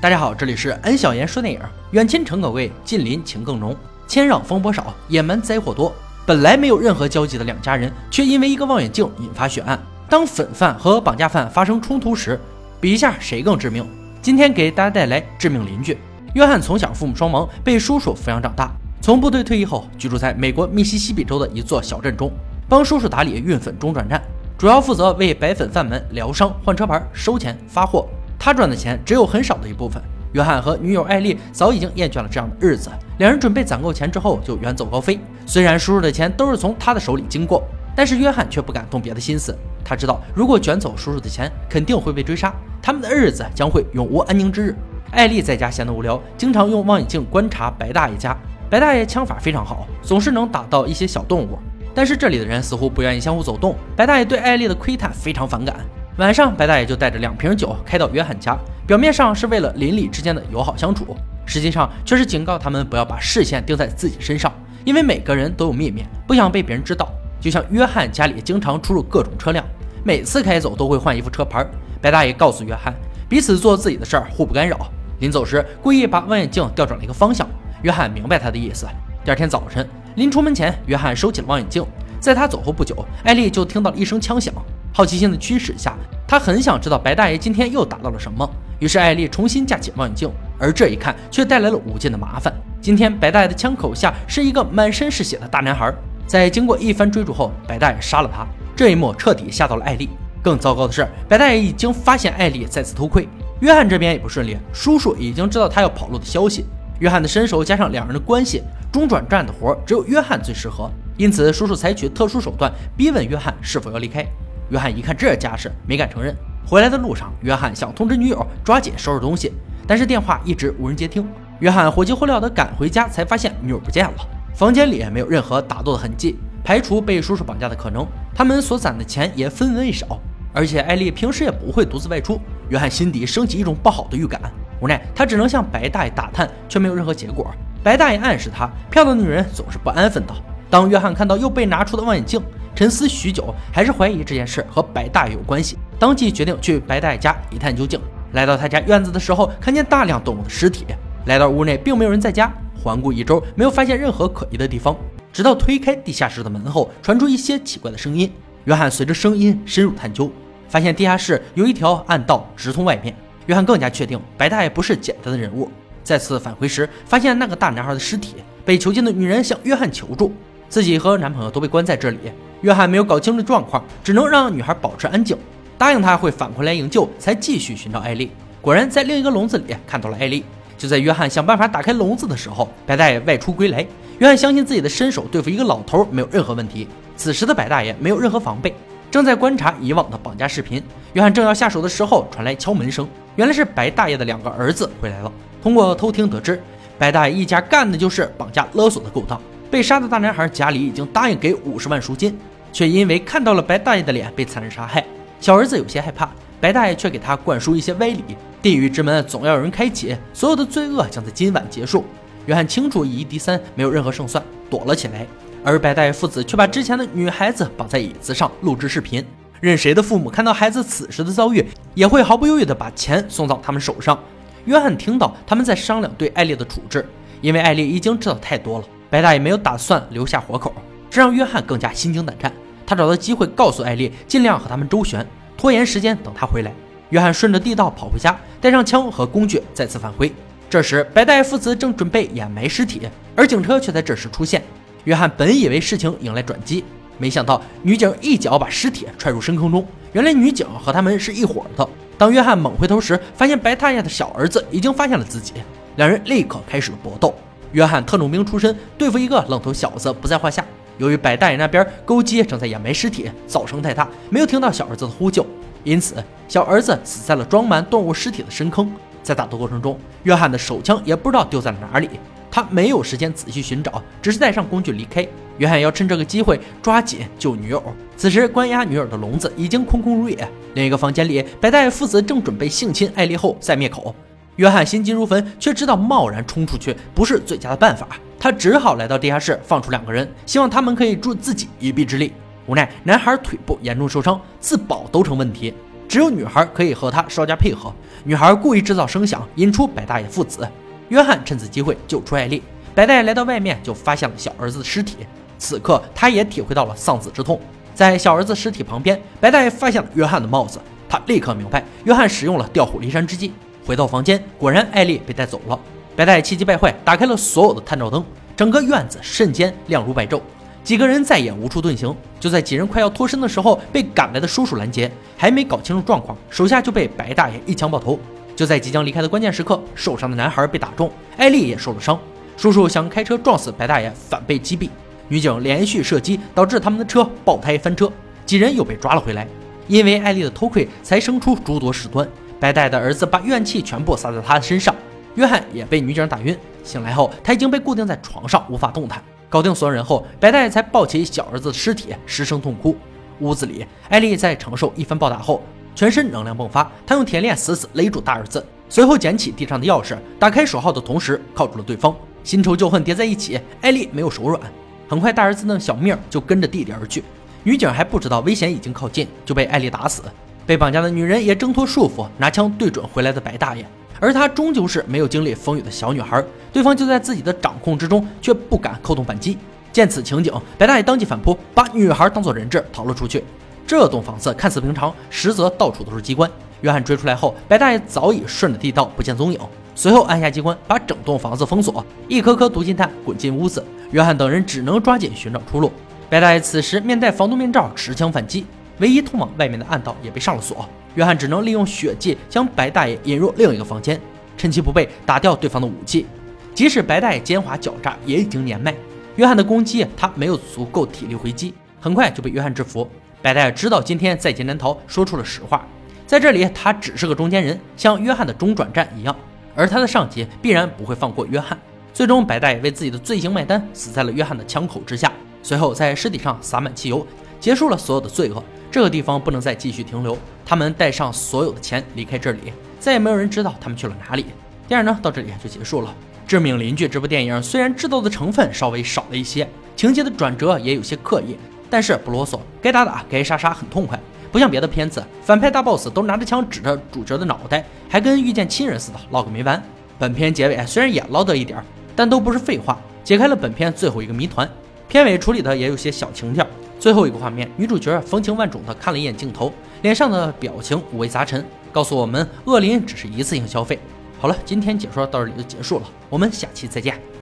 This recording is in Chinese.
大家好，这里是安小言说电影。远亲诚可贵，近邻情更浓。谦让风波少，野蛮灾祸多。本来没有任何交集的两家人，却因为一个望远镜引发血案。当粉贩和绑架犯发生冲突时，比一下谁更致命？今天给大家带来致命邻居。约翰从小父母双亡，被叔叔抚养长大。从部队退役后，居住在美国密西西比州的一座小镇中，帮叔叔打理运粉中转站，主要负责为白粉贩们疗伤、换车牌、收钱、发货。他赚的钱只有很少的一部分。约翰和女友艾丽早已经厌倦了这样的日子，两人准备攒够钱之后就远走高飞。虽然叔叔的钱都是从他的手里经过，但是约翰却不敢动别的心思。他知道，如果卷走叔叔的钱，肯定会被追杀，他们的日子将会永无安宁之日。艾丽在家闲得无聊，经常用望远镜观察白大爷家。白大爷枪法非常好，总是能打到一些小动物。但是这里的人似乎不愿意相互走动。白大爷对艾丽的窥探非常反感。晚上，白大爷就带着两瓶酒开到约翰家，表面上是为了邻里之间的友好相处，实际上却是警告他们不要把视线盯在自己身上，因为每个人都有秘密，不想被别人知道。就像约翰家里经常出入各种车辆，每次开走都会换一副车牌。白大爷告诉约翰，彼此做自己的事儿，互不干扰。临走时，故意把望远镜调转了一个方向。约翰明白他的意思。第二天早晨，临出门前，约翰收起了望远镜。在他走后不久，艾丽就听到了一声枪响。好奇心的驱使下，他很想知道白大爷今天又打到了什么。于是艾丽重新架起望远镜，而这一看却带来了无尽的麻烦。今天白大爷的枪口下是一个满身是血的大男孩。在经过一番追逐后，白大爷杀了他。这一幕彻底吓到了艾丽。更糟糕的是，白大爷已经发现艾丽再次偷窥。约翰这边也不顺利，叔叔已经知道他要跑路的消息。约翰的身手加上两人的关系，中转站的活只有约翰最适合。因此，叔叔采取特殊手段逼问约翰是否要离开。约翰一看这架势，没敢承认。回来的路上，约翰想通知女友抓紧收拾东西，但是电话一直无人接听。约翰火急火燎地赶回家，才发现女友不见了，房间里也没有任何打斗的痕迹，排除被叔叔绑架的可能。他们所攒的钱也分文未少，而且艾丽平时也不会独自外出。约翰心底升起一种不好的预感，无奈他只能向白大爷打探，却没有任何结果。白大爷暗示他，漂亮的女人总是不安分的。当约翰看到又被拿出的望远镜，沉思许久，还是怀疑这件事和白大爷有关系，当即决定去白大爷家一探究竟。来到他家院子的时候，看见大量动物的尸体。来到屋内，并没有人在家。环顾一周，没有发现任何可疑的地方。直到推开地下室的门后，传出一些奇怪的声音。约翰随着声音深入探究，发现地下室有一条暗道直通外面。约翰更加确定白大爷不是简单的人物。再次返回时，发现那个大男孩的尸体，被囚禁的女人向约翰求助，自己和男朋友都被关在这里。约翰没有搞清楚状况，只能让女孩保持安静，答应他会返回来营救，才继续寻找艾丽。果然，在另一个笼子里看到了艾丽。就在约翰想办法打开笼子的时候，白大爷外出归来。约翰相信自己的身手对付一个老头没有任何问题。此时的白大爷没有任何防备，正在观察以往的绑架视频。约翰正要下手的时候，传来敲门声，原来是白大爷的两个儿子回来了。通过偷听得知，白大爷一家干的就是绑架勒索的勾当。被杀的大男孩家里已经答应给五十万赎金，却因为看到了白大爷的脸被残忍杀害。小儿子有些害怕，白大爷却给他灌输一些歪理：地狱之门总要有人开启，所有的罪恶将在今晚结束。约翰清楚以一敌三，没有任何胜算，躲了起来。而白大爷父子却把之前的女孩子绑在椅子上录制视频。任谁的父母看到孩子此时的遭遇，也会毫不犹豫地把钱送到他们手上。约翰听到他们在商量对艾丽的处置，因为艾丽已经知道太多了。白大爷没有打算留下活口，这让约翰更加心惊胆战。他找到机会告诉艾丽，尽量和他们周旋，拖延时间等他回来。约翰顺着地道跑回家，带上枪和工具，再次返回。这时，白大爷父子正准备掩埋尸体，而警车却在这时出现。约翰本以为事情迎来转机，没想到女警一脚把尸体踹入深坑中。原来女警和他们是一伙的。当约翰猛回头时，发现白大爷的小儿子已经发现了自己，两人立刻开始了搏斗。约翰特种兵出身，对付一个愣头小子不在话下。由于白大爷那边钩机正在掩埋尸体，噪声太大，没有听到小儿子的呼救，因此小儿子死在了装满动物尸体的深坑。在打斗过程中，约翰的手枪也不知道丢在了哪里，他没有时间仔细寻找，只是带上工具离开。约翰要趁这个机会抓紧救女友。此时关押女友的笼子已经空空如也，另一个房间里，白大爷父子正准备性侵艾丽后再灭口。约翰心急如焚，却知道贸然冲出去不是最佳的办法。他只好来到地下室，放出两个人，希望他们可以助自己一臂之力。无奈男孩腿部严重受伤，自保都成问题。只有女孩可以和他稍加配合。女孩故意制造声响，引出白大爷父子。约翰趁此机会救出艾丽。白大爷来到外面，就发现了小儿子的尸体。此刻，他也体会到了丧子之痛。在小儿子尸体旁边，白大爷发现了约翰的帽子。他立刻明白，约翰使用了调虎离山之计。回到房间，果然艾丽被带走了。白大爷气急败坏，打开了所有的探照灯，整个院子瞬间亮如白昼。几个人再也无处遁形。就在几人快要脱身的时候，被赶来的叔叔拦截，还没搞清楚状况，手下就被白大爷一枪爆头。就在即将离开的关键时刻，受伤的男孩被打中，艾丽也受了伤。叔叔想开车撞死白大爷，反被击毙。女警连续射击，导致他们的车爆胎翻车。几人又被抓了回来。因为艾丽的偷窥，才生出诸多事端。白大爷的儿子把怨气全部撒在他的身上。约翰也被女警打晕，醒来后他已经被固定在床上，无法动弹。搞定所有人后，白大爷才抱起小儿子的尸体，失声痛哭。屋子里，艾丽在承受一番暴打后，全身能量迸发。她用铁链死死勒住大儿子，随后捡起地上的钥匙，打开手号的同时铐住了对方。新仇旧恨叠在一起，艾丽没有手软。很快，大儿子的小命就跟着弟弟而去。女警还不知道危险已经靠近，就被艾丽打死。被绑架的女人也挣脱束缚，拿枪对准回来的白大爷。而她终究是没有经历风雨的小女孩，对方就在自己的掌控之中，却不敢扣动扳机。见此情景，白大爷当即反扑，把女孩当做人质逃了出去。这栋房子看似平常，实则到处都是机关。约翰追出来后，白大爷早已顺着地道不见踪影。随后按下机关，把整栋房子封锁，一颗颗毒气弹滚进屋子。约翰等人只能抓紧寻找出路。白大爷此时面戴防毒面罩，持枪反击，唯一通往外面的暗道也被上了锁。约翰只能利用血迹将白大爷引入另一个房间，趁其不备打掉对方的武器。即使白大爷奸猾狡诈，也已经年迈。约翰的攻击他没有足够体力回击，很快就被约翰制服。白大爷知道今天在劫难逃，说出了实话。在这里，他只是个中间人，像约翰的中转站一样，而他的上级必然不会放过约翰。最终，白大爷为自己的罪行买单，死在了约翰的枪口之下。随后，在尸体上洒满汽油，结束了所有的罪恶。这个地方不能再继续停留。他们带上所有的钱离开这里，再也没有人知道他们去了哪里。电影呢，到这里就结束了。《致命邻居》这部电影虽然制造的成分稍微少了一些，情节的转折也有些刻意，但是不啰嗦，该打打该杀杀很痛快，不像别的片子，反派大 boss 都拿着枪指着主角的脑袋，还跟遇见亲人似的唠个没完。本片结尾虽然也唠叨一点，但都不是废话，解开了本片最后一个谜团。片尾处理的也有些小情调。最后一个画面，女主角风情万种的看了一眼镜头，脸上的表情五味杂陈，告诉我们恶灵只是一次性消费。好了，今天解说到这里就结束了，我们下期再见。